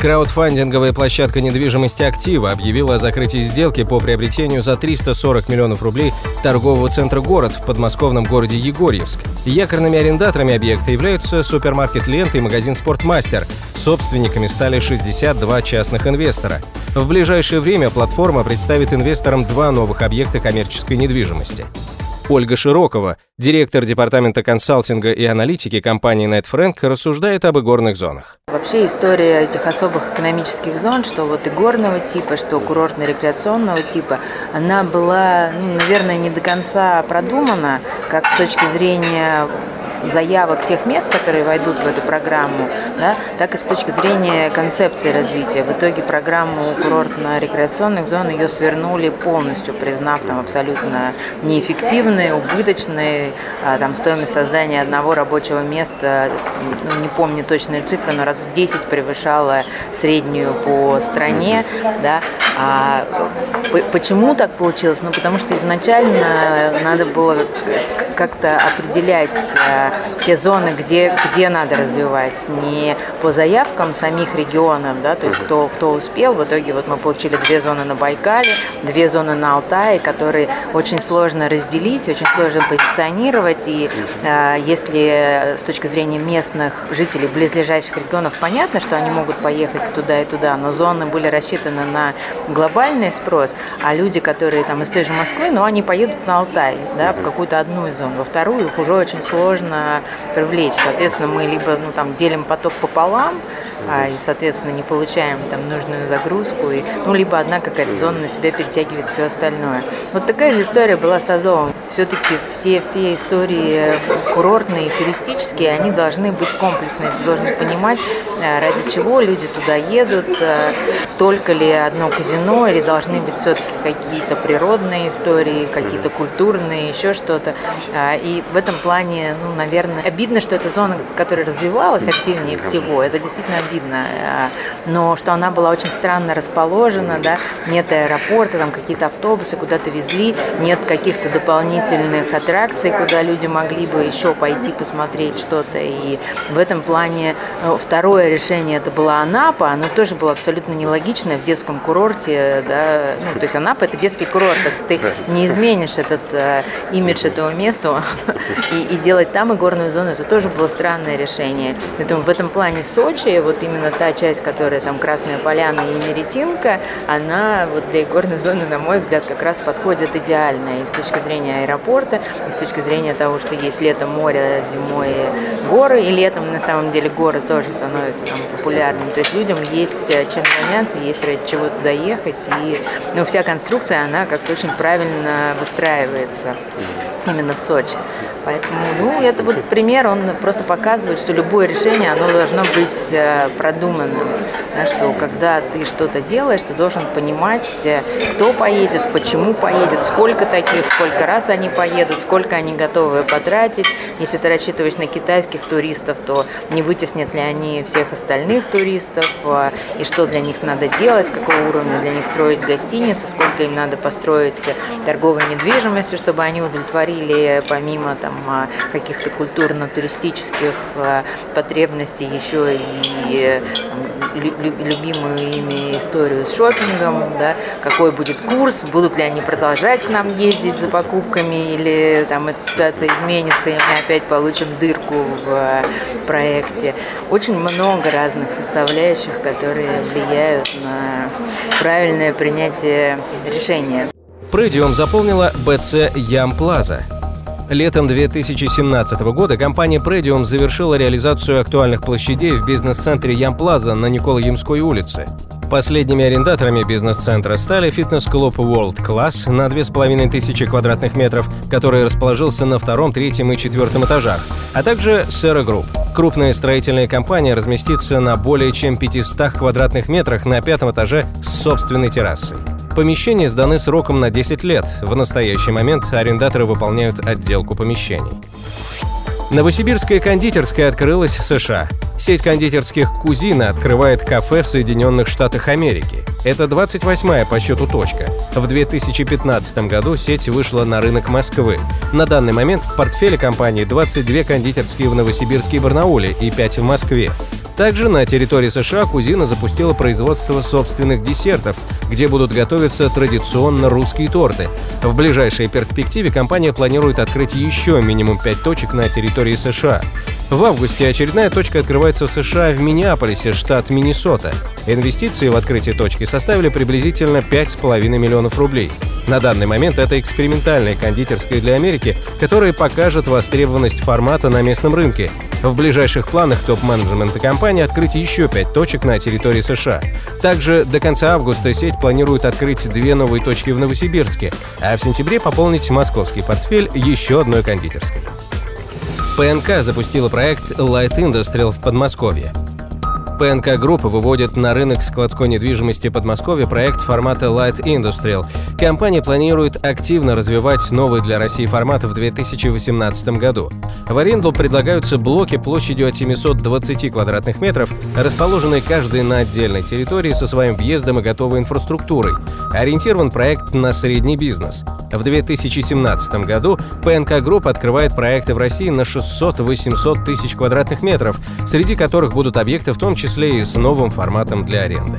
Краудфандинговая площадка недвижимости «Актива» объявила о закрытии сделки по приобретению за 340 миллионов рублей торгового центра «Город» в подмосковном городе Егорьевск. Якорными арендаторами объекта являются супермаркет «Лента» и магазин «Спортмастер». Собственниками стали 62 частных инвестора. В ближайшее время платформа представит инвесторам два новых объекта коммерческой недвижимости. Ольга Широкова, директор департамента консалтинга и аналитики компании NetFrank, рассуждает об игорных зонах. Вообще история этих особых экономических зон, что вот игорного типа, что курортно-рекреационного типа, она была, ну, наверное, не до конца продумана, как с точки зрения заявок тех мест, которые войдут в эту программу, да, так и с точки зрения концепции развития. В итоге программу курортно-рекреационных зон ее свернули полностью, признав там абсолютно неэффективной, убыточной, а, там стоимость создания одного рабочего места, ну, не помню точные цифры, но раз в 10 превышала среднюю по стране, да, а почему так получилось? Ну, потому что изначально надо было как-то определять а, те зоны, где, где надо развивать, не по заявкам самих регионов, да, то есть кто, кто успел. В итоге вот мы получили две зоны на Байкале, две зоны на Алтае, которые очень сложно разделить, очень сложно позиционировать. И э, если с точки зрения местных жителей близлежащих регионов понятно, что они могут поехать туда и туда, но зоны были рассчитаны на глобальный спрос, а люди, которые там из той же Москвы, ну, они поедут на Алтай, да, в какую-то одну из зон. Во вторую их уже очень сложно привлечь. Соответственно, мы либо ну, там, делим поток пополам, а, и, соответственно, не получаем там нужную загрузку, и, ну, либо одна какая-то зона на себя перетягивает все остальное. Вот такая же история была с Азовом. Все-таки все, все истории курортные и туристические, они должны быть комплексные. Ты должен понимать, а, ради чего люди туда едут, а, только ли одно казино, или должны быть все-таки какие-то природные истории, какие-то культурные, еще что-то. А, и в этом плане, ну, наверное, обидно, что эта зона, которая развивалась активнее всего, это действительно обидно. А, но что она была очень странно расположена, да, нет аэропорта, там какие-то автобусы куда-то везли, нет каких-то дополнительных аттракций, куда люди могли бы еще пойти посмотреть что-то. И в этом плане ну, второе решение это была Анапа, оно тоже было абсолютно нелогичное в детском курорте, да, ну, то есть Анапа это детский курорт, ты не изменишь этот э, имидж этого места и, и делать там игорную зону, это тоже было странное решение. Поэтому в этом плане Сочи, вот именно та часть, которая там Красная Поляна и Меретинка, она вот для игорной зоны, на мой взгляд, как раз подходит идеально и с точки зрения аэропорта, и с точки зрения того, что есть летом море, зимой горы, и летом на самом деле горы тоже становятся там популярными. То есть людям есть э, чем заняться, есть ради чего туда ехать, и ну, вся конструкция, она как-то очень правильно выстраивается именно в Сочи. Поэтому, ну, это вот пример, он просто показывает, что любое решение, оно должно быть э, продуманным. Да, что когда ты что-то делаешь, ты должен понимать, э, кто поедет, почему поедет, сколько таких, сколько раз они поедут, сколько они готовы потратить. Если ты рассчитываешь на китайских туристов, то не вытеснят ли они всех остальных туристов, э, и что для них надо делать, какого уровня для них строить гостиницы, сколько им надо построить торговой недвижимости, чтобы они удовлетворили помимо там, там а, каких-то культурно-туристических а, потребностей еще и любимую ими историю с шопингом, да, какой будет курс, будут ли они продолжать к нам ездить за покупками или там эта ситуация изменится и мы опять получим дырку в а, проекте. Очень много разных составляющих, которые влияют на правильное принятие решения. Предиум заполнила БЦ Ям Плаза, Летом 2017 года компания Predium завершила реализацию актуальных площадей в бизнес-центре Ямплаза на Никола-Ямской улице. Последними арендаторами бизнес-центра стали фитнес-клуб World Class на 2500 квадратных метров, который расположился на втором, третьем и четвертом этажах, а также Sera Group. Крупная строительная компания разместится на более чем 500 квадратных метрах на пятом этаже с собственной террасой. Помещения сданы сроком на 10 лет. В настоящий момент арендаторы выполняют отделку помещений. Новосибирская кондитерская открылась в США. Сеть кондитерских «Кузина» открывает кафе в Соединенных Штатах Америки. Это 28-я по счету точка. В 2015 году сеть вышла на рынок Москвы. На данный момент в портфеле компании 22 кондитерские в Новосибирске и Барнауле и 5 в Москве. Также на территории США Кузина запустила производство собственных десертов, где будут готовиться традиционно русские торты. В ближайшей перспективе компания планирует открыть еще минимум 5 точек на территории США. В августе очередная точка открывается в США в Миннеаполисе, штат Миннесота. Инвестиции в открытие точки составили приблизительно 5,5 миллионов рублей. На данный момент это экспериментальная кондитерская для Америки, которая покажет востребованность формата на местном рынке. В ближайших планах топ-менеджмента компании открыть еще пять точек на территории США. Также до конца августа сеть планирует открыть две новые точки в Новосибирске, а в сентябре пополнить московский портфель еще одной кондитерской. ПНК запустила проект Light Industrial в Подмосковье. ПНК Группа выводит на рынок складской недвижимости Подмосковья проект формата Light Industrial. Компания планирует активно развивать новый для России формат в 2018 году. В аренду предлагаются блоки площадью от 720 квадратных метров, расположенные каждый на отдельной территории со своим въездом и готовой инфраструктурой. Ориентирован проект на средний бизнес. В 2017 году ПНК Group открывает проекты в России на 600-800 тысяч квадратных метров, среди которых будут объекты в том числе и с новым форматом для аренды.